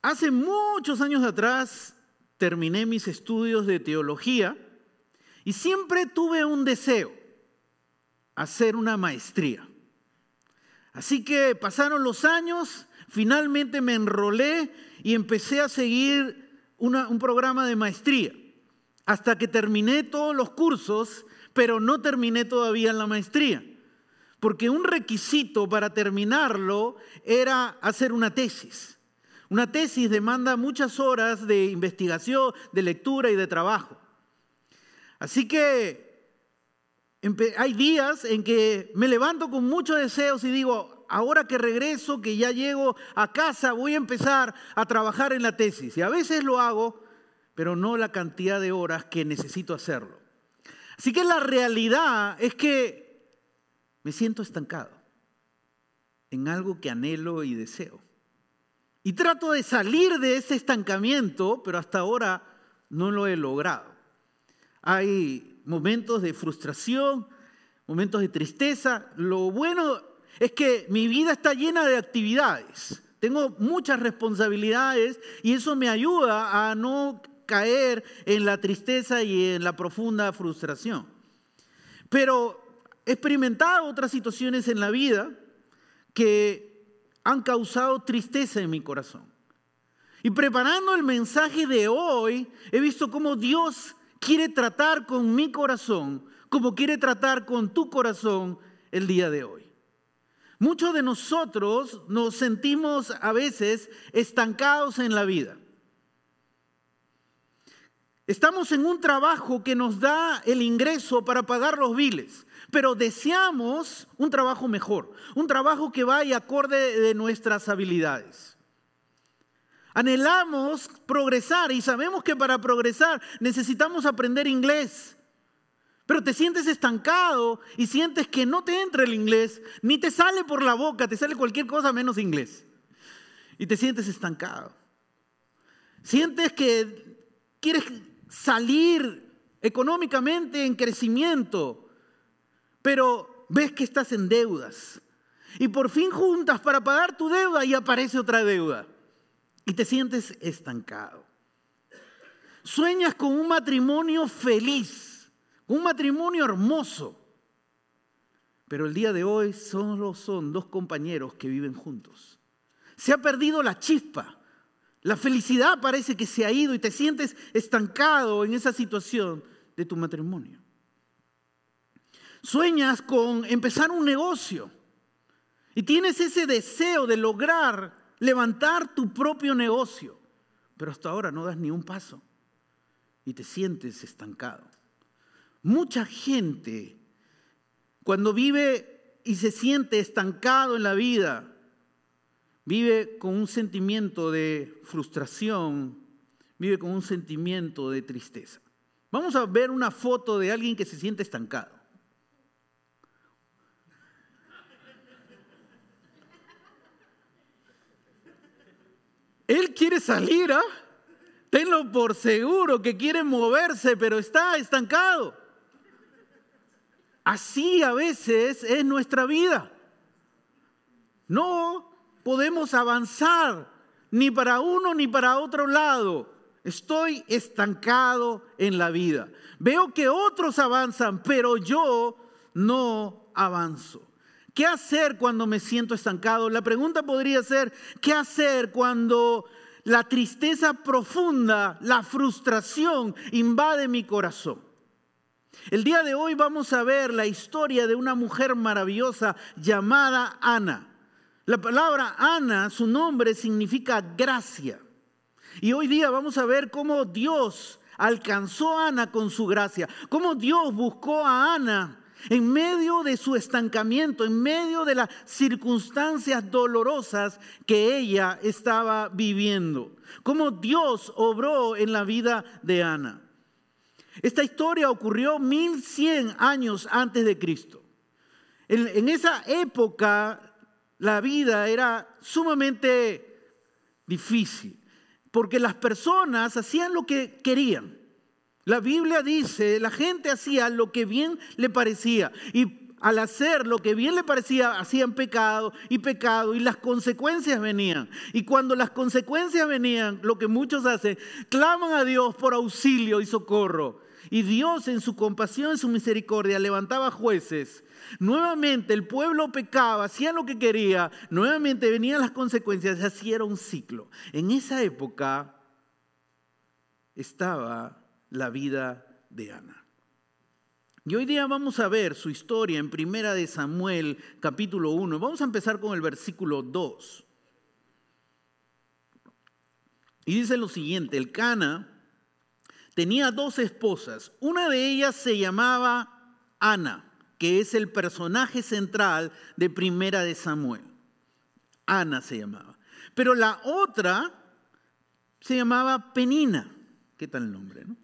Hace muchos años atrás terminé mis estudios de teología y siempre tuve un deseo, hacer una maestría. Así que pasaron los años, finalmente me enrolé y empecé a seguir un programa de maestría, hasta que terminé todos los cursos, pero no terminé todavía la maestría, porque un requisito para terminarlo era hacer una tesis. Una tesis demanda muchas horas de investigación, de lectura y de trabajo. Así que hay días en que me levanto con muchos deseos y digo, ahora que regreso, que ya llego a casa, voy a empezar a trabajar en la tesis. Y a veces lo hago, pero no la cantidad de horas que necesito hacerlo. Así que la realidad es que me siento estancado en algo que anhelo y deseo. Y trato de salir de ese estancamiento, pero hasta ahora no lo he logrado. Hay momentos de frustración, momentos de tristeza. Lo bueno es que mi vida está llena de actividades. Tengo muchas responsabilidades y eso me ayuda a no caer en la tristeza y en la profunda frustración. Pero he experimentado otras situaciones en la vida que han causado tristeza en mi corazón. Y preparando el mensaje de hoy, he visto cómo Dios quiere tratar con mi corazón, como quiere tratar con tu corazón el día de hoy. Muchos de nosotros nos sentimos a veces estancados en la vida. Estamos en un trabajo que nos da el ingreso para pagar los biles, pero deseamos un trabajo mejor, un trabajo que vaya acorde de nuestras habilidades. Anhelamos progresar y sabemos que para progresar necesitamos aprender inglés. Pero te sientes estancado y sientes que no te entra el inglés, ni te sale por la boca, te sale cualquier cosa menos inglés. Y te sientes estancado. Sientes que quieres salir económicamente en crecimiento, pero ves que estás en deudas. Y por fin juntas para pagar tu deuda y aparece otra deuda. Y te sientes estancado. Sueñas con un matrimonio feliz, un matrimonio hermoso. Pero el día de hoy solo son dos compañeros que viven juntos. Se ha perdido la chispa. La felicidad parece que se ha ido y te sientes estancado en esa situación de tu matrimonio. Sueñas con empezar un negocio y tienes ese deseo de lograr levantar tu propio negocio, pero hasta ahora no das ni un paso y te sientes estancado. Mucha gente cuando vive y se siente estancado en la vida, vive con un sentimiento de frustración, vive con un sentimiento de tristeza. Vamos a ver una foto de alguien que se siente estancado. Él quiere salir, ¿ah? Tenlo por seguro que quiere moverse, pero está estancado. Así a veces es nuestra vida. No podemos avanzar ni para uno ni para otro lado. Estoy estancado en la vida. Veo que otros avanzan, pero yo no avanzo. ¿Qué hacer cuando me siento estancado? La pregunta podría ser, ¿qué hacer cuando la tristeza profunda, la frustración invade mi corazón? El día de hoy vamos a ver la historia de una mujer maravillosa llamada Ana. La palabra Ana, su nombre significa gracia. Y hoy día vamos a ver cómo Dios alcanzó a Ana con su gracia, cómo Dios buscó a Ana en medio de su estancamiento, en medio de las circunstancias dolorosas que ella estaba viviendo. Cómo Dios obró en la vida de Ana. Esta historia ocurrió 1100 años antes de Cristo. En, en esa época la vida era sumamente difícil, porque las personas hacían lo que querían. La Biblia dice, la gente hacía lo que bien le parecía. Y al hacer lo que bien le parecía, hacían pecado y pecado y las consecuencias venían. Y cuando las consecuencias venían, lo que muchos hacen, claman a Dios por auxilio y socorro. Y Dios en su compasión, en su misericordia, levantaba jueces. Nuevamente el pueblo pecaba, hacía lo que quería, nuevamente venían las consecuencias, así era un ciclo. En esa época estaba la vida de Ana. Y hoy día vamos a ver su historia en Primera de Samuel, capítulo 1. Vamos a empezar con el versículo 2. Y dice lo siguiente, el Cana tenía dos esposas. Una de ellas se llamaba Ana, que es el personaje central de Primera de Samuel. Ana se llamaba. Pero la otra se llamaba Penina. ¿Qué tal el nombre? No?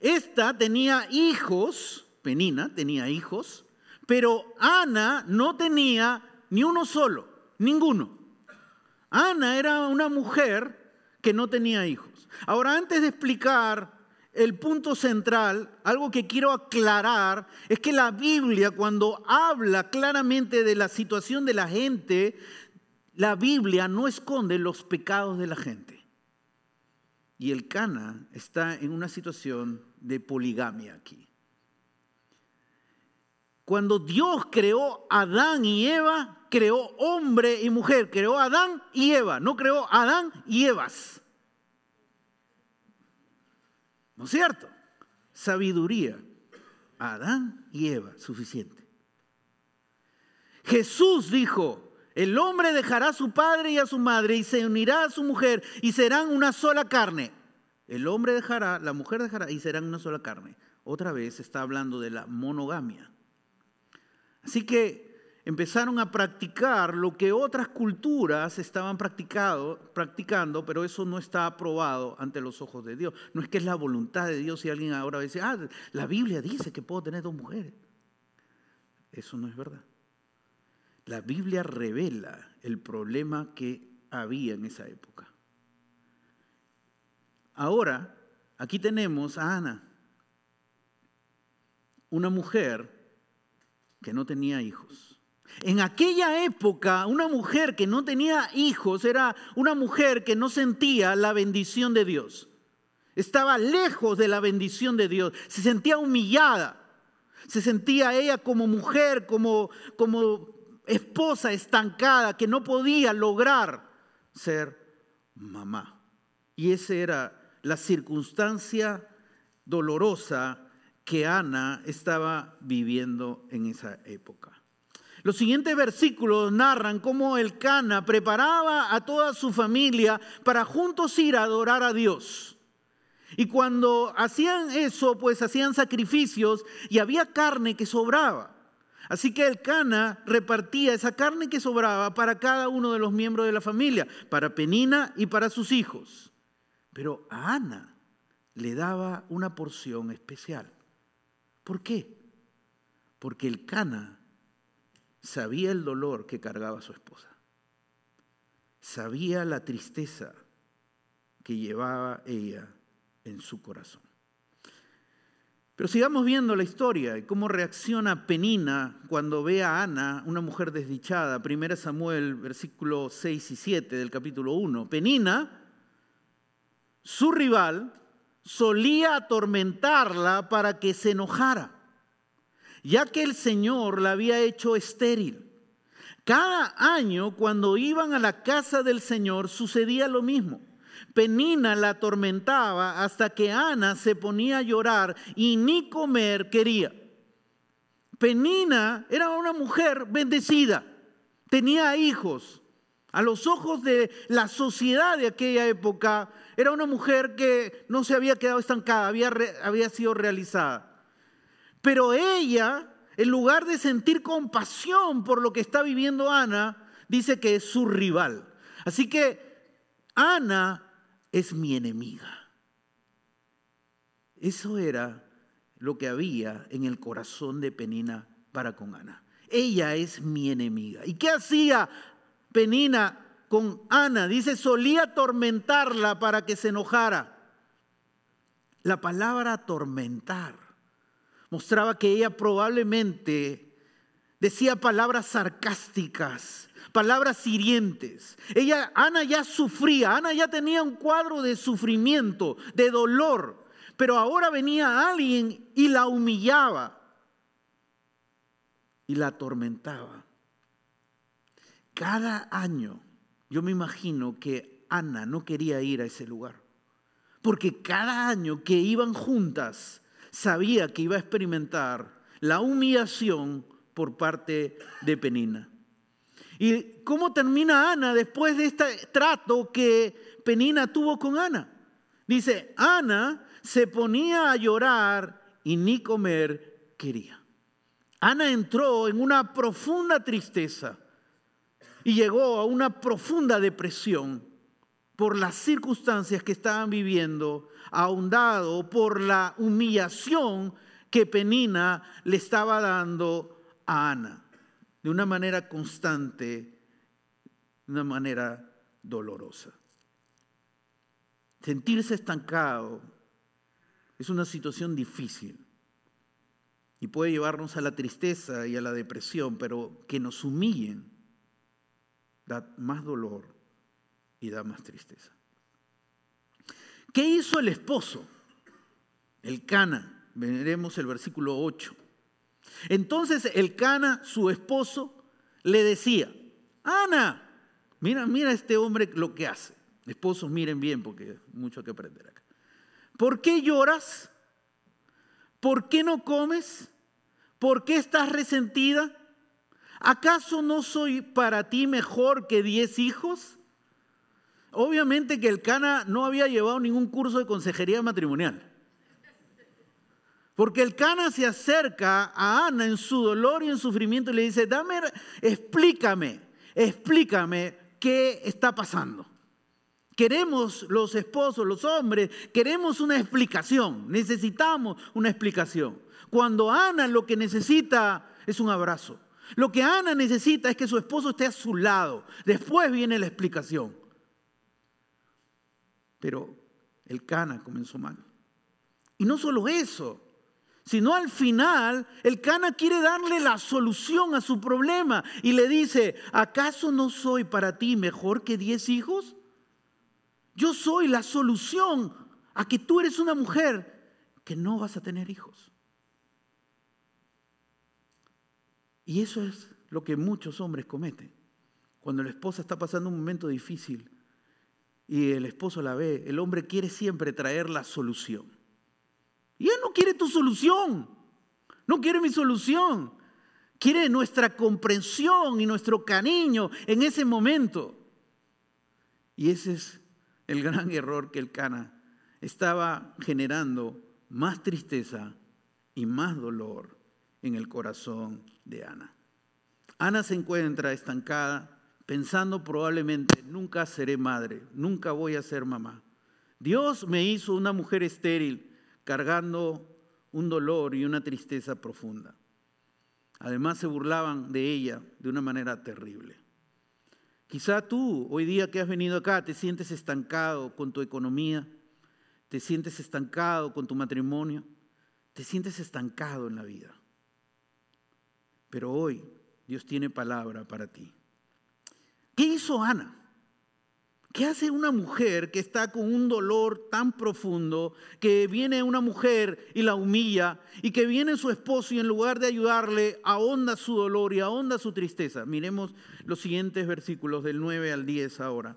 Esta tenía hijos Penina tenía hijos, pero Ana no tenía ni uno solo, ninguno. Ana era una mujer que no tenía hijos. Ahora, antes de explicar el punto central, algo que quiero aclarar, es que la Biblia cuando habla claramente de la situación de la gente, la Biblia no esconde los pecados de la gente. Y el Cana está en una situación de poligamia aquí. Cuando Dios creó a Adán y Eva, creó hombre y mujer, creó Adán y Eva, no creó Adán y Evas. ¿No es cierto? Sabiduría. Adán y Eva, suficiente. Jesús dijo, el hombre dejará a su padre y a su madre y se unirá a su mujer y serán una sola carne. El hombre dejará, la mujer dejará y serán una sola carne. Otra vez está hablando de la monogamia. Así que empezaron a practicar lo que otras culturas estaban practicando, pero eso no está aprobado ante los ojos de Dios. No es que es la voluntad de Dios y alguien ahora dice, ah, la Biblia dice que puedo tener dos mujeres. Eso no es verdad. La Biblia revela el problema que había en esa época. Ahora, aquí tenemos a Ana, una mujer que no tenía hijos. En aquella época, una mujer que no tenía hijos era una mujer que no sentía la bendición de Dios. Estaba lejos de la bendición de Dios. Se sentía humillada. Se sentía ella como mujer, como, como esposa estancada, que no podía lograr ser mamá. Y esa era la circunstancia dolorosa que Ana estaba viviendo en esa época. Los siguientes versículos narran cómo el Cana preparaba a toda su familia para juntos ir a adorar a Dios. Y cuando hacían eso, pues hacían sacrificios y había carne que sobraba. Así que el Cana repartía esa carne que sobraba para cada uno de los miembros de la familia, para Penina y para sus hijos. Pero a Ana le daba una porción especial. ¿Por qué? Porque el Cana sabía el dolor que cargaba su esposa. Sabía la tristeza que llevaba ella en su corazón. Pero sigamos viendo la historia y cómo reacciona Penina cuando ve a Ana, una mujer desdichada. Primera Samuel, versículos 6 y 7 del capítulo 1. Penina, su rival, solía atormentarla para que se enojara, ya que el Señor la había hecho estéril. Cada año cuando iban a la casa del Señor sucedía lo mismo. Penina la atormentaba hasta que Ana se ponía a llorar y ni comer quería. Penina era una mujer bendecida, tenía hijos. A los ojos de la sociedad de aquella época, era una mujer que no se había quedado estancada, había, había sido realizada. Pero ella, en lugar de sentir compasión por lo que está viviendo Ana, dice que es su rival. Así que Ana es mi enemiga. Eso era lo que había en el corazón de Penina para con Ana. Ella es mi enemiga. ¿Y qué hacía Penina con Ana. Dice, solía atormentarla para que se enojara. La palabra atormentar mostraba que ella probablemente decía palabras sarcásticas, palabras hirientes. Ella, Ana ya sufría, Ana ya tenía un cuadro de sufrimiento, de dolor, pero ahora venía alguien y la humillaba y la atormentaba. Cada año, yo me imagino que Ana no quería ir a ese lugar, porque cada año que iban juntas, sabía que iba a experimentar la humillación por parte de Penina. ¿Y cómo termina Ana después de este trato que Penina tuvo con Ana? Dice, Ana se ponía a llorar y ni comer quería. Ana entró en una profunda tristeza y llegó a una profunda depresión por las circunstancias que estaban viviendo, ahondado por la humillación que Penina le estaba dando a Ana, de una manera constante, de una manera dolorosa. Sentirse estancado es una situación difícil y puede llevarnos a la tristeza y a la depresión, pero que nos humillen da más dolor y da más tristeza. ¿Qué hizo el esposo? El Cana. Veremos el versículo 8. Entonces el Cana, su esposo, le decía, Ana, mira, mira este hombre lo que hace. Esposos, miren bien porque hay mucho que aprender acá. ¿Por qué lloras? ¿Por qué no comes? ¿Por qué estás resentida? ¿Acaso no soy para ti mejor que diez hijos? Obviamente que el Cana no había llevado ningún curso de consejería matrimonial. Porque el Cana se acerca a Ana en su dolor y en sufrimiento y le dice, dame, explícame, explícame qué está pasando. Queremos los esposos, los hombres, queremos una explicación, necesitamos una explicación. Cuando Ana lo que necesita es un abrazo. Lo que Ana necesita es que su esposo esté a su lado. Después viene la explicación. Pero el Cana comenzó mal. Y no solo eso, sino al final el Cana quiere darle la solución a su problema y le dice, ¿acaso no soy para ti mejor que diez hijos? Yo soy la solución a que tú eres una mujer que no vas a tener hijos. Y eso es lo que muchos hombres cometen. Cuando la esposa está pasando un momento difícil y el esposo la ve, el hombre quiere siempre traer la solución. Y él no quiere tu solución, no quiere mi solución. Quiere nuestra comprensión y nuestro cariño en ese momento. Y ese es el gran error que el Cana estaba generando más tristeza y más dolor en el corazón de Ana. Ana se encuentra estancada pensando probablemente, nunca seré madre, nunca voy a ser mamá. Dios me hizo una mujer estéril cargando un dolor y una tristeza profunda. Además se burlaban de ella de una manera terrible. Quizá tú, hoy día que has venido acá, te sientes estancado con tu economía, te sientes estancado con tu matrimonio, te sientes estancado en la vida. Pero hoy Dios tiene palabra para ti. ¿Qué hizo Ana? ¿Qué hace una mujer que está con un dolor tan profundo, que viene una mujer y la humilla, y que viene su esposo y en lugar de ayudarle, ahonda su dolor y ahonda su tristeza? Miremos los siguientes versículos del 9 al 10 ahora.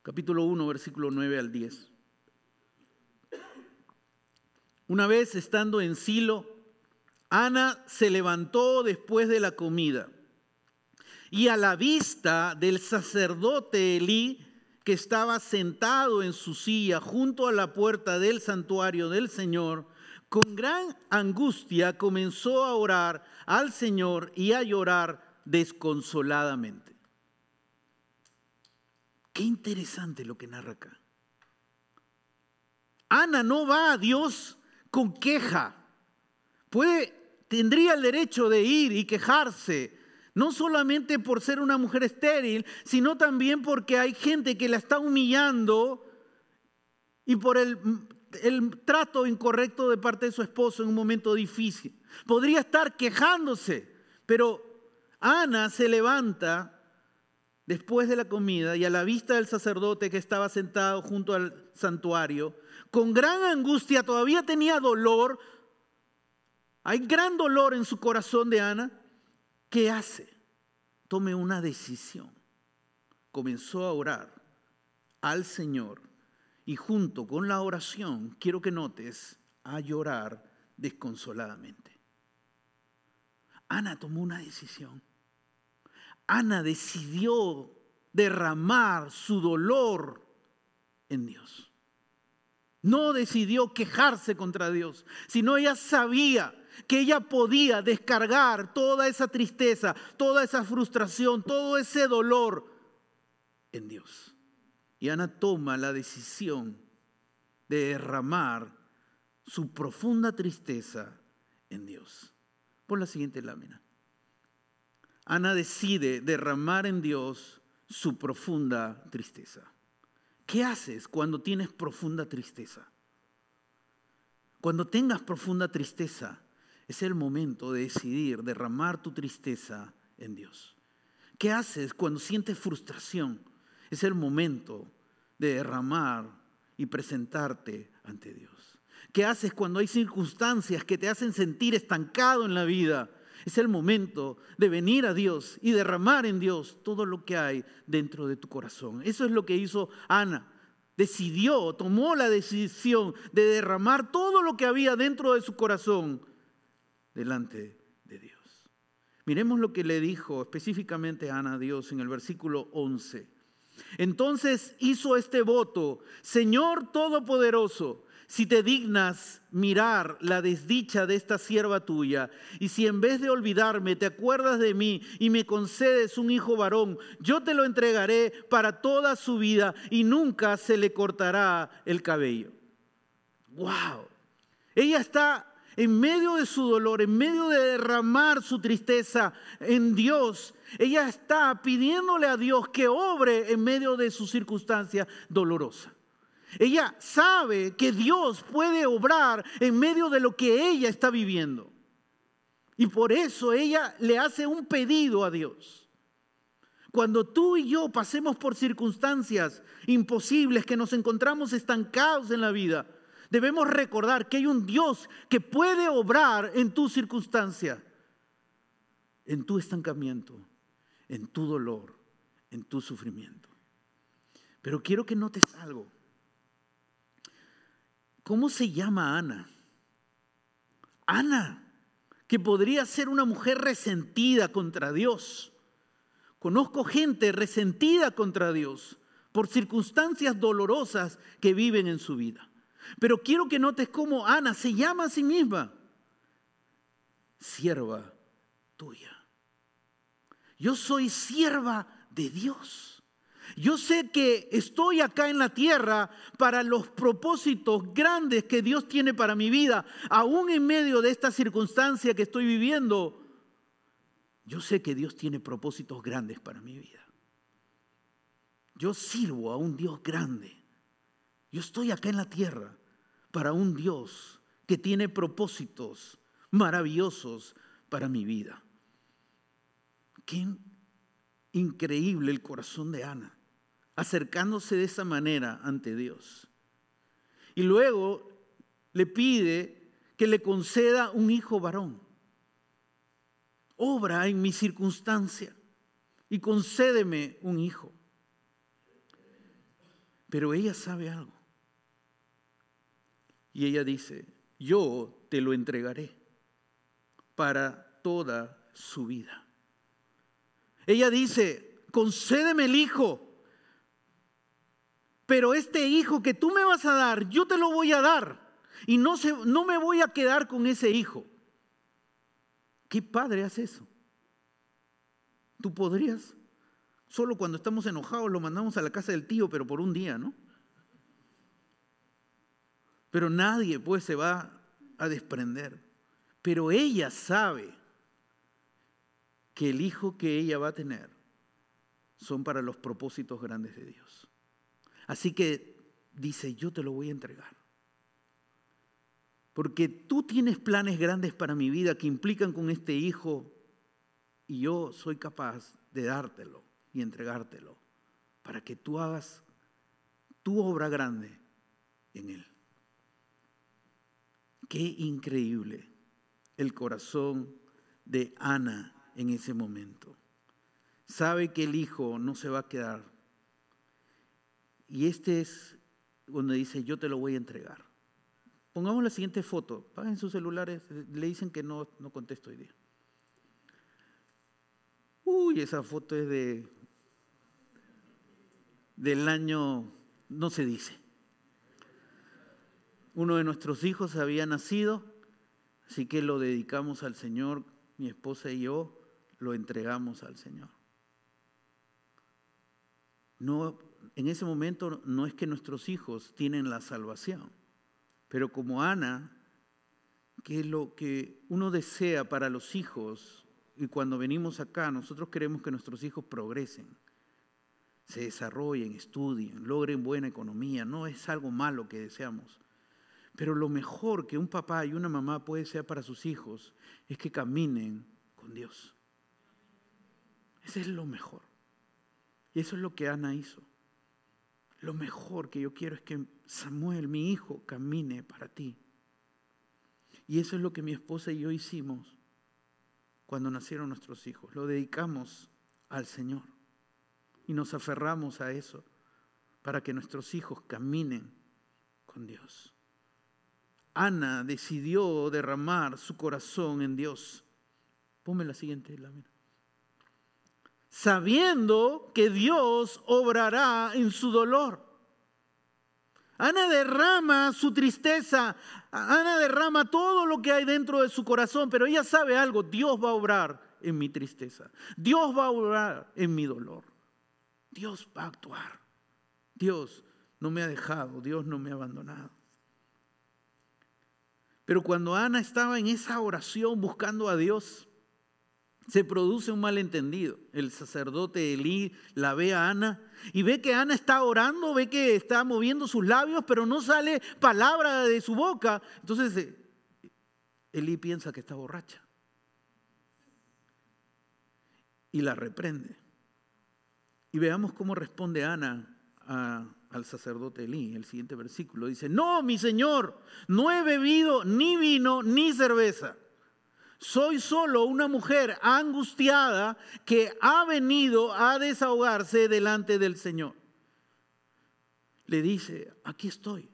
Capítulo 1, versículo 9 al 10. Una vez estando en Silo, Ana se levantó después de la comida y a la vista del sacerdote Elí, que estaba sentado en su silla junto a la puerta del santuario del Señor, con gran angustia comenzó a orar al Señor y a llorar desconsoladamente. Qué interesante lo que narra acá. Ana no va a Dios con queja. Puede, tendría el derecho de ir y quejarse no solamente por ser una mujer estéril, sino también porque hay gente que la está humillando y por el el trato incorrecto de parte de su esposo en un momento difícil. Podría estar quejándose, pero Ana se levanta después de la comida y a la vista del sacerdote que estaba sentado junto al santuario, con gran angustia, todavía tenía dolor, hay gran dolor en su corazón de Ana, ¿qué hace? Tome una decisión. Comenzó a orar al Señor y junto con la oración, quiero que notes, a llorar desconsoladamente. Ana tomó una decisión. Ana decidió derramar su dolor en Dios. No decidió quejarse contra Dios, sino ella sabía que ella podía descargar toda esa tristeza, toda esa frustración, todo ese dolor en Dios. Y Ana toma la decisión de derramar su profunda tristeza en Dios. Por la siguiente lámina. Ana decide derramar en Dios su profunda tristeza. ¿Qué haces cuando tienes profunda tristeza? Cuando tengas profunda tristeza, es el momento de decidir derramar tu tristeza en Dios. ¿Qué haces cuando sientes frustración? Es el momento de derramar y presentarte ante Dios. ¿Qué haces cuando hay circunstancias que te hacen sentir estancado en la vida? Es el momento de venir a Dios y derramar en Dios todo lo que hay dentro de tu corazón. Eso es lo que hizo Ana. Decidió, tomó la decisión de derramar todo lo que había dentro de su corazón delante de Dios. Miremos lo que le dijo específicamente Ana a Dios en el versículo 11. Entonces hizo este voto, Señor Todopoderoso, si te dignas mirar la desdicha de esta sierva tuya, y si en vez de olvidarme te acuerdas de mí y me concedes un hijo varón, yo te lo entregaré para toda su vida y nunca se le cortará el cabello. ¡Wow! Ella está en medio de su dolor, en medio de derramar su tristeza en Dios. Ella está pidiéndole a Dios que obre en medio de su circunstancia dolorosa. Ella sabe que Dios puede obrar en medio de lo que ella está viviendo. Y por eso ella le hace un pedido a Dios. Cuando tú y yo pasemos por circunstancias imposibles, que nos encontramos estancados en la vida, debemos recordar que hay un Dios que puede obrar en tu circunstancia, en tu estancamiento, en tu dolor, en tu sufrimiento. Pero quiero que notes algo. ¿Cómo se llama Ana? Ana, que podría ser una mujer resentida contra Dios. Conozco gente resentida contra Dios por circunstancias dolorosas que viven en su vida. Pero quiero que notes cómo Ana se llama a sí misma sierva tuya. Yo soy sierva de Dios. Yo sé que estoy acá en la tierra para los propósitos grandes que Dios tiene para mi vida, aún en medio de esta circunstancia que estoy viviendo. Yo sé que Dios tiene propósitos grandes para mi vida. Yo sirvo a un Dios grande. Yo estoy acá en la tierra para un Dios que tiene propósitos maravillosos para mi vida. Qué increíble el corazón de Ana acercándose de esa manera ante Dios. Y luego le pide que le conceda un hijo varón. Obra en mi circunstancia y concédeme un hijo. Pero ella sabe algo. Y ella dice, yo te lo entregaré para toda su vida. Ella dice, concédeme el hijo pero este hijo que tú me vas a dar, yo te lo voy a dar. Y no, se, no me voy a quedar con ese hijo. ¿Qué padre hace eso? Tú podrías. Solo cuando estamos enojados lo mandamos a la casa del tío, pero por un día, ¿no? Pero nadie pues se va a desprender. Pero ella sabe que el hijo que ella va a tener son para los propósitos grandes de Dios. Así que dice, yo te lo voy a entregar. porque tú tienes planes grandes para mi vida que implican con este hijo y yo soy capaz de dártelo y entregártelo para que tú hagas tu obra grande en él. Qué increíble el corazón de Ana en ese momento. Sabe que el hijo no se va a quedar. Y este es donde dice, yo te lo voy a entregar. Pongamos la siguiente foto. Paguen sus celulares. Le dicen que no, no contesto hoy día. Uy, esa foto es de del año, no se dice. Uno de nuestros hijos había nacido, así que lo dedicamos al Señor, mi esposa y yo lo entregamos al Señor. No, en ese momento no es que nuestros hijos tienen la salvación, pero como Ana, que es lo que uno desea para los hijos, y cuando venimos acá, nosotros queremos que nuestros hijos progresen, se desarrollen, estudien, logren buena economía, no es algo malo que deseamos. Pero lo mejor que un papá y una mamá puede ser para sus hijos es que caminen con Dios. Ese es lo mejor. Y eso es lo que Ana hizo. Lo mejor que yo quiero es que Samuel, mi hijo, camine para ti. Y eso es lo que mi esposa y yo hicimos cuando nacieron nuestros hijos. Lo dedicamos al Señor. Y nos aferramos a eso para que nuestros hijos caminen con Dios. Ana decidió derramar su corazón en Dios. Ponme la siguiente lámina. Sabiendo que Dios obrará en su dolor. Ana derrama su tristeza, Ana derrama todo lo que hay dentro de su corazón, pero ella sabe algo, Dios va a obrar en mi tristeza, Dios va a obrar en mi dolor, Dios va a actuar, Dios no me ha dejado, Dios no me ha abandonado. Pero cuando Ana estaba en esa oración buscando a Dios, se produce un malentendido. El sacerdote Elí la ve a Ana y ve que Ana está orando, ve que está moviendo sus labios, pero no sale palabra de su boca. Entonces eh, Elí piensa que está borracha y la reprende. Y veamos cómo responde Ana a, al sacerdote Elí. El siguiente versículo dice, no, mi señor, no he bebido ni vino ni cerveza. Soy solo una mujer angustiada que ha venido a desahogarse delante del Señor. Le dice, aquí estoy.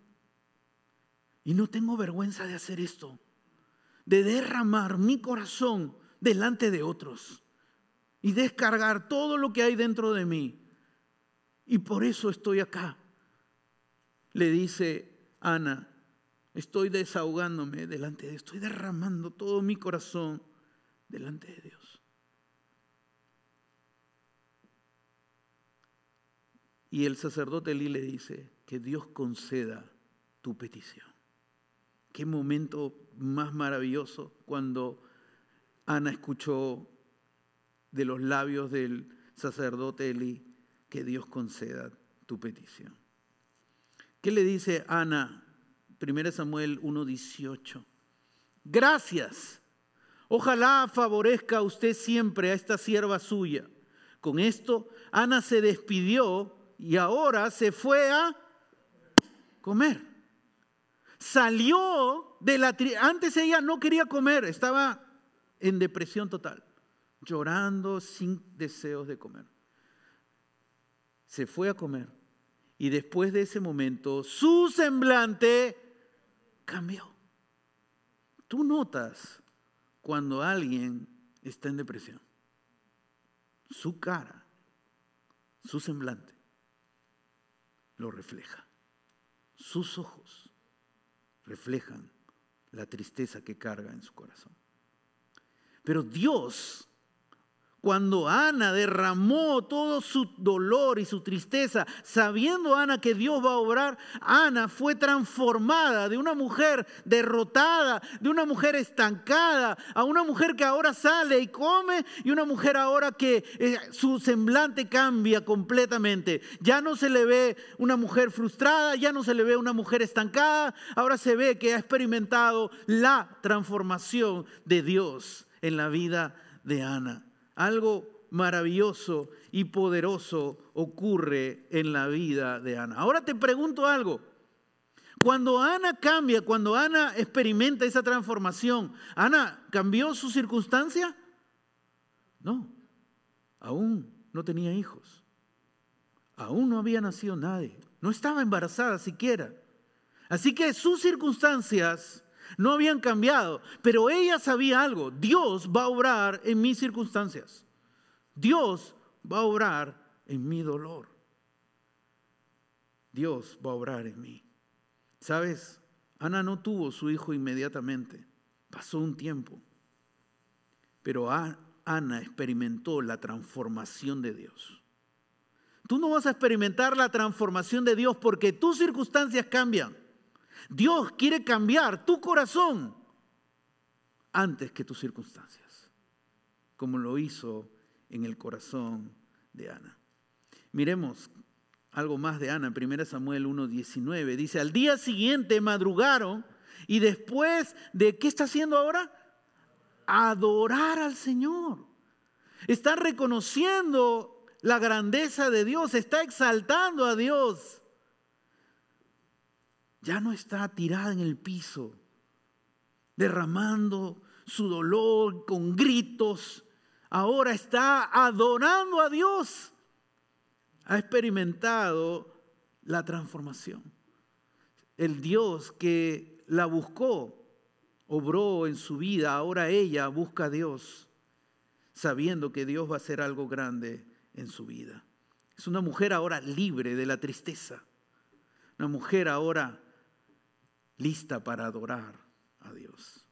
Y no tengo vergüenza de hacer esto, de derramar mi corazón delante de otros y descargar todo lo que hay dentro de mí. Y por eso estoy acá le dice Ana, estoy desahogándome delante de, estoy derramando todo mi corazón delante de Dios. Y el sacerdote Elí le dice, que Dios conceda tu petición. Qué momento más maravilloso cuando Ana escuchó de los labios del sacerdote Elí que Dios conceda tu petición. ¿Qué le dice Ana? 1 Samuel 1.18. Gracias. Ojalá favorezca usted siempre a esta sierva suya. Con esto, Ana se despidió y ahora se fue a comer. Salió de la... Antes ella no quería comer, estaba en depresión total, llorando sin deseos de comer. Se fue a comer y después de ese momento, su semblante cambió. Tú notas cuando alguien está en depresión. Su cara, su semblante, lo refleja. Sus ojos reflejan la tristeza que carga en su corazón. Pero Dios, cuando Ana derramó todo su dolor y su tristeza, sabiendo Ana que Dios va a obrar, Ana fue transformada de una mujer derrotada, de una mujer estancada, a una mujer que ahora sale y come y una mujer ahora que eh, su semblante cambia completamente. Ya no se le ve una mujer frustrada, ya no se le ve una mujer estancada, ahora se ve que ha experimentado la transformación de Dios en la vida de Ana. Algo maravilloso y poderoso ocurre en la vida de Ana. Ahora te pregunto algo. Cuando Ana cambia, cuando Ana experimenta esa transformación, ¿Ana cambió su circunstancia? No, aún no tenía hijos. Aún no había nacido nadie. No estaba embarazada siquiera. Así que sus circunstancias no habían cambiado, pero ella sabía algo, Dios va a obrar en mis circunstancias. Dios va a obrar en mi dolor. Dios va a obrar en mí. ¿Sabes? Ana no tuvo su hijo inmediatamente. Pasó un tiempo. Pero Ana experimentó la transformación de Dios. Tú no vas a experimentar la transformación de Dios porque tus circunstancias cambian. Dios quiere cambiar tu corazón antes que tus circunstancias, como lo hizo en el corazón de Ana. Miremos algo más de Ana, 1 Samuel 1.19. Dice, al día siguiente madrugaron y después de, ¿qué está haciendo ahora? Adorar al Señor. Está reconociendo la grandeza de Dios, está exaltando a Dios ya no está tirada en el piso, derramando su dolor con gritos. Ahora está adorando a Dios. Ha experimentado la transformación. El Dios que la buscó, obró en su vida. Ahora ella busca a Dios, sabiendo que Dios va a hacer algo grande en su vida. Es una mujer ahora libre de la tristeza. Una mujer ahora lista para adorar a Dios.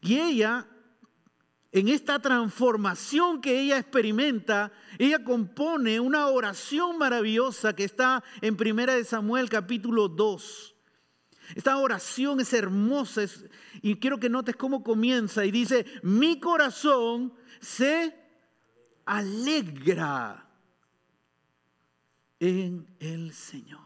Y ella, en esta transformación que ella experimenta, ella compone una oración maravillosa que está en Primera de Samuel capítulo 2. Esta oración es hermosa y quiero que notes cómo comienza y dice, mi corazón se alegra en el Señor.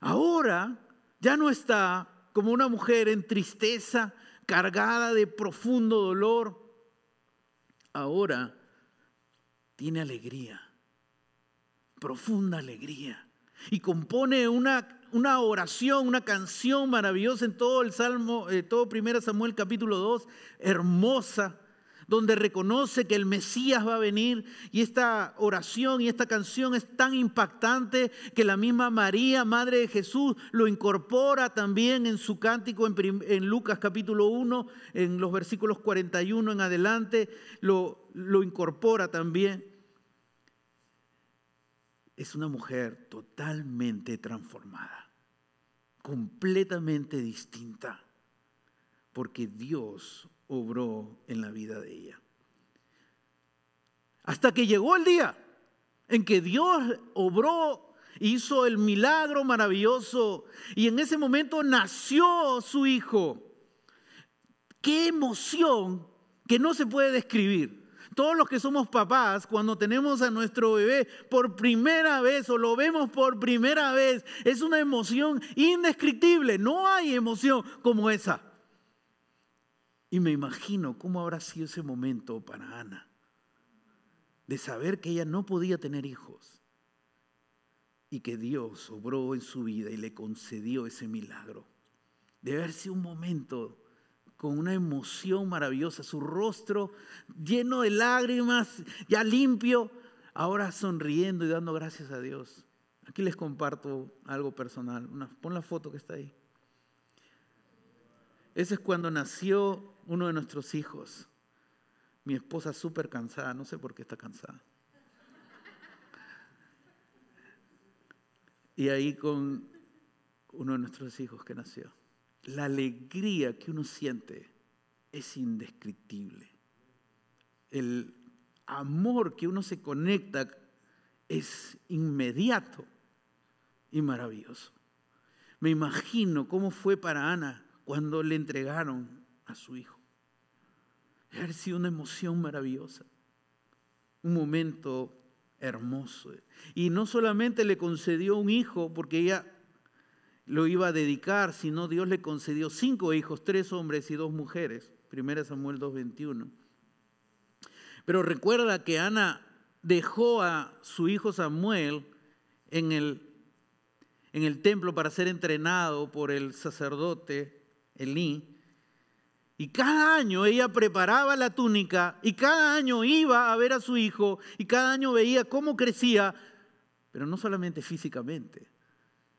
Ahora ya no está como una mujer en tristeza, cargada de profundo dolor. Ahora tiene alegría, profunda alegría. Y compone una, una oración, una canción maravillosa en todo el Salmo, eh, todo 1 Samuel capítulo 2, hermosa donde reconoce que el Mesías va a venir y esta oración y esta canción es tan impactante que la misma María, Madre de Jesús, lo incorpora también en su cántico en, Lucas capítulo 1, en los versículos 41 en adelante, lo, lo incorpora también. Es una mujer totalmente transformada, completamente distinta, porque Dios obró en la vida de ella. Hasta que llegó el día en que Dios obró, hizo el milagro maravilloso y en ese momento nació su hijo. Qué emoción que no se puede describir. Todos los que somos papás, cuando tenemos a nuestro bebé por primera vez o lo vemos por primera vez, es una emoción indescriptible. No hay emoción como esa. Y me imagino cómo habrá sido ese momento para Ana, de saber que ella no podía tener hijos y que Dios obró en su vida y le concedió ese milagro. De verse un momento con una emoción maravillosa, su rostro lleno de lágrimas, ya limpio, ahora sonriendo y dando gracias a Dios. Aquí les comparto algo personal. pon la foto que está ahí. Ese es cuando nació uno de nuestros hijos. Mi esposa súper cansada, no sé por qué está cansada. Y ahí con uno de nuestros hijos que nació. La alegría que uno siente es indescriptible. el amor que uno se conecta es inmediato y maravilloso. Me imagino cómo fue para Ana cuando le entregaron a su hijo. Haber sido una emoción maravillosa, un momento hermoso. Y no solamente le concedió un hijo porque ella lo iba a dedicar, sino Dios le concedió cinco hijos, tres hombres y dos mujeres. Primera Samuel 2.21. Pero recuerda que Ana dejó a su hijo Samuel en el, en el templo para ser entrenado por el sacerdote Elí. Y cada año ella preparaba la túnica y cada año iba a ver a su hijo y cada año veía cómo crecía, pero no solamente físicamente,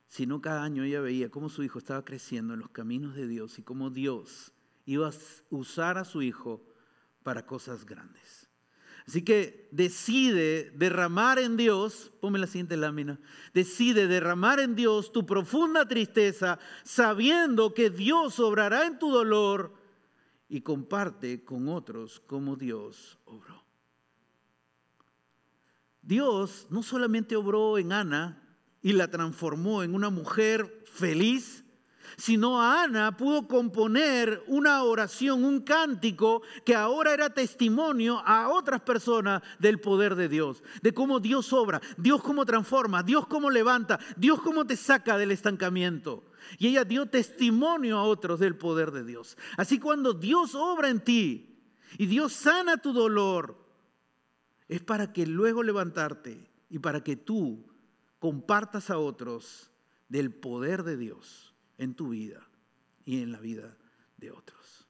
sino cada año ella veía cómo su hijo estaba creciendo en los caminos de Dios y cómo Dios iba a usar a su hijo para cosas grandes. Así que decide derramar en Dios, ponme la siguiente lámina, decide derramar en Dios tu profunda tristeza, sabiendo que Dios obrará en tu dolor y comparte con otros cómo Dios obró. Dios no solamente obró en Ana y la transformó en una mujer feliz, sino Ana pudo componer una oración, un cántico que ahora era testimonio a otras personas del poder de Dios, de cómo Dios obra, Dios cómo transforma, Dios cómo levanta, Dios cómo te saca del estancamiento. Y ella dio testimonio a otros del poder de Dios. Así cuando Dios obra en ti y Dios sana tu dolor, es para que luego levantarte y para que tú compartas a otros del poder de Dios en tu vida y en la vida de otros.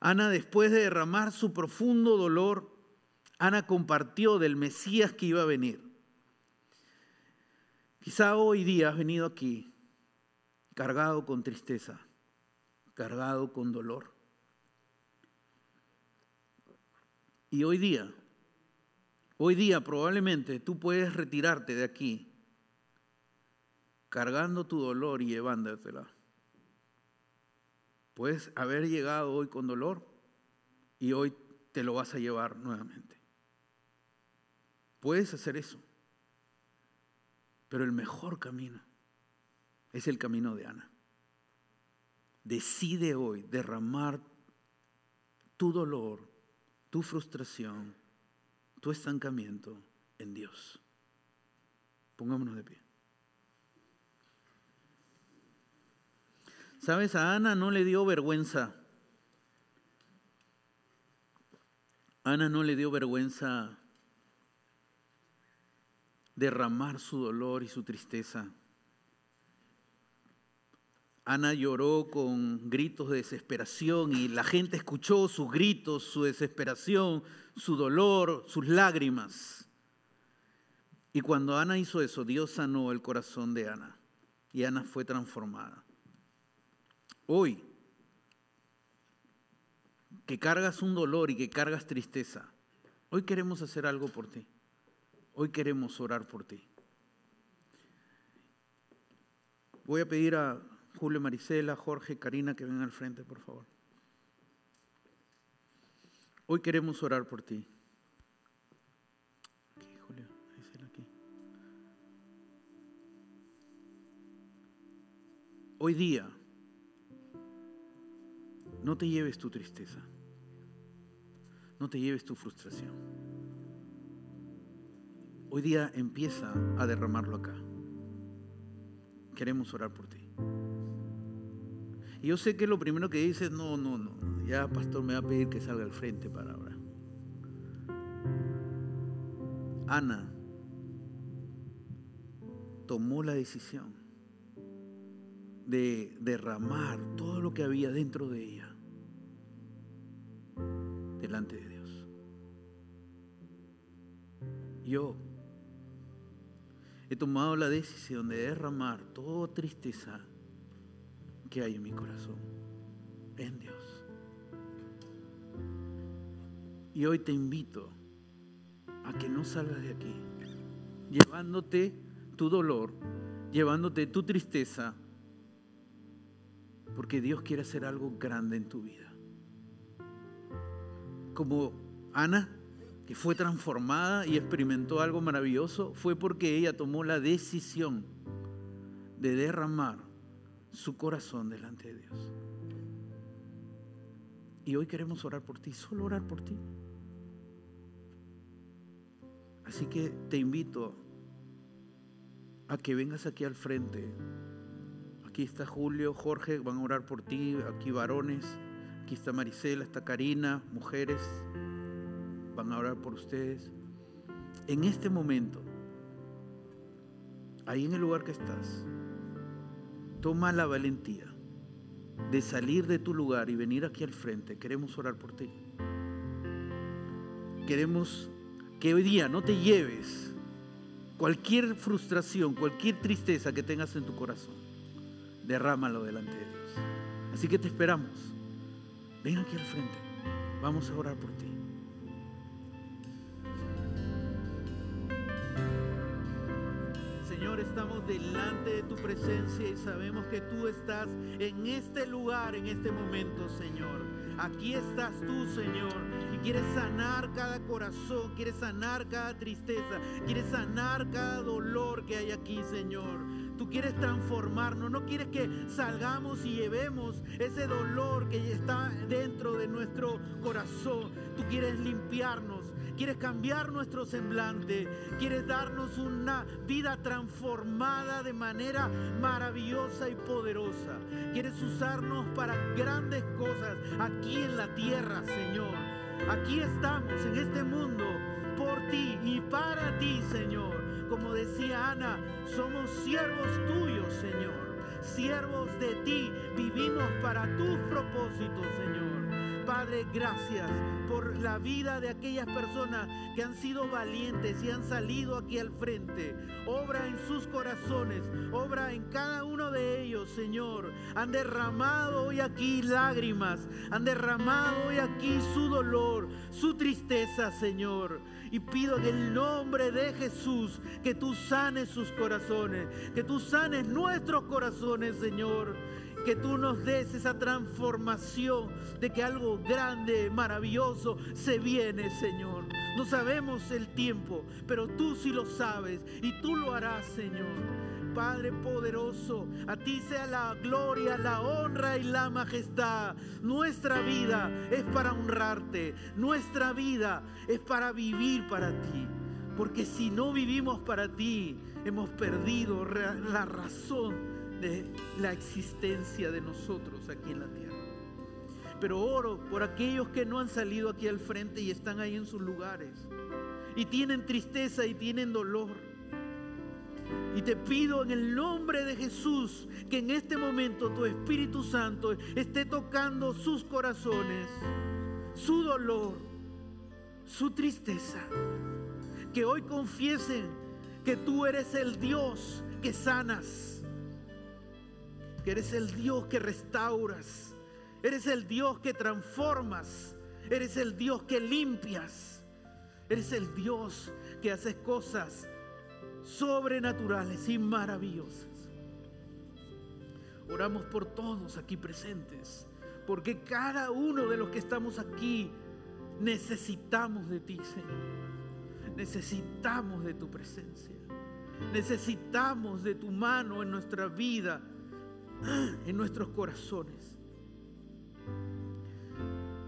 Ana, después de derramar su profundo dolor, Ana compartió del Mesías que iba a venir. Quizá hoy día has venido aquí cargado con tristeza, cargado con dolor. Y hoy día, hoy día probablemente tú puedes retirarte de aquí cargando tu dolor y llevándotela. Puedes haber llegado hoy con dolor y hoy te lo vas a llevar nuevamente. Puedes hacer eso. Pero el mejor camino es el camino de Ana. Decide hoy derramar tu dolor, tu frustración, tu estancamiento en Dios. Pongámonos de pie. ¿Sabes? A Ana no le dio vergüenza. Ana no le dio vergüenza derramar su dolor y su tristeza. Ana lloró con gritos de desesperación y la gente escuchó sus gritos, su desesperación, su dolor, sus lágrimas. Y cuando Ana hizo eso, Dios sanó el corazón de Ana y Ana fue transformada. Hoy, que cargas un dolor y que cargas tristeza, hoy queremos hacer algo por ti. Hoy queremos orar por ti. Voy a pedir a Julio Marisela, Jorge, Karina que vengan al frente, por favor. Hoy queremos orar por ti. Aquí, Julio, aquí. Hoy día, no te lleves tu tristeza. No te lleves tu frustración. Hoy día empieza a derramarlo acá. Queremos orar por ti. Y yo sé que lo primero que dices, no, no, no, ya pastor me va a pedir que salga al frente para ahora. Ana tomó la decisión de derramar todo lo que había dentro de ella delante de Dios. Yo he tomado la decisión de derramar toda tristeza que hay en mi corazón, en Dios. Y hoy te invito a que no salgas de aquí llevándote tu dolor, llevándote tu tristeza, porque Dios quiere hacer algo grande en tu vida como Ana, que fue transformada y experimentó algo maravilloso, fue porque ella tomó la decisión de derramar su corazón delante de Dios. Y hoy queremos orar por ti, solo orar por ti. Así que te invito a que vengas aquí al frente. Aquí está Julio, Jorge, van a orar por ti, aquí varones, aquí está Marisela, está Karina, mujeres, van a orar por ustedes. En este momento, ahí en el lugar que estás, toma la valentía de salir de tu lugar y venir aquí al frente. Queremos orar por ti. Queremos que hoy día no te lleves cualquier frustración, cualquier tristeza que tengas en tu corazón. Derrámalo delante de Dios. Así que te esperamos. Ven aquí al frente. Vamos a orar por ti. Estamos delante de tu presencia y sabemos que tú estás en este lugar, en este momento, Señor. Aquí estás tú, Señor, y quieres sanar cada corazón, quieres sanar cada tristeza, quieres sanar cada dolor que hay aquí, Señor. Tú quieres transformarnos, no quieres que salgamos y llevemos ese dolor que está dentro de nuestro corazón. Tú quieres limpiarnos, quieres cambiar nuestro semblante, quieres darnos una vida transformada de manera maravillosa y poderosa. Quieres usarnos para grandes cosas aquí en la tierra, Señor. Aquí estamos en este mundo por ti y para ti, Señor. Como decía Ana, somos siervos tuyos, Señor. Siervos de ti, vivimos para tus propósitos, Señor. Padre, gracias por la vida de aquellas personas que han sido valientes y han salido aquí al frente. Obra en sus corazones, obra en cada uno de ellos, Señor. Han derramado hoy aquí lágrimas, han derramado hoy aquí su dolor, su tristeza, Señor. Y pido en el nombre de Jesús que tú sanes sus corazones, que tú sanes nuestros corazones, Señor que tú nos des esa transformación de que algo grande, maravilloso se viene, Señor. No sabemos el tiempo, pero tú sí lo sabes y tú lo harás, Señor. Padre poderoso, a ti sea la gloria, la honra y la majestad. Nuestra vida es para honrarte, nuestra vida es para vivir para ti. Porque si no vivimos para ti, hemos perdido la razón de la existencia de nosotros aquí en la tierra. Pero oro por aquellos que no han salido aquí al frente y están ahí en sus lugares. Y tienen tristeza y tienen dolor. Y te pido en el nombre de Jesús que en este momento tu Espíritu Santo esté tocando sus corazones, su dolor, su tristeza. Que hoy confiesen que tú eres el Dios que sanas que eres el Dios que restauras, eres el Dios que transformas, eres el Dios que limpias, eres el Dios que haces cosas sobrenaturales y maravillosas. Oramos por todos aquí presentes, porque cada uno de los que estamos aquí necesitamos de ti, Señor. Necesitamos de tu presencia. Necesitamos de tu mano en nuestra vida en nuestros corazones.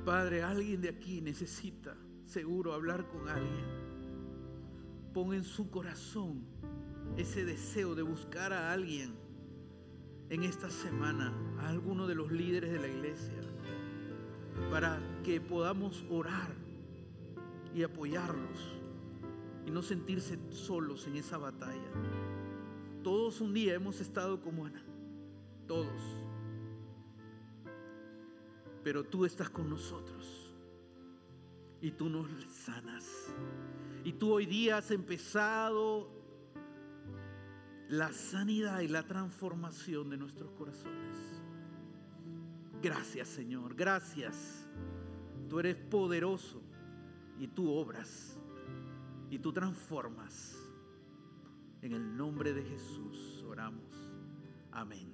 Padre, alguien de aquí necesita seguro hablar con alguien. Pon en su corazón ese deseo de buscar a alguien en esta semana, a alguno de los líderes de la iglesia, para que podamos orar y apoyarlos y no sentirse solos en esa batalla. Todos un día hemos estado como Ana todos. Pero tú estás con nosotros y tú nos sanas. Y tú hoy día has empezado la sanidad y la transformación de nuestros corazones. Gracias Señor, gracias. Tú eres poderoso y tú obras y tú transformas. En el nombre de Jesús oramos. Amén.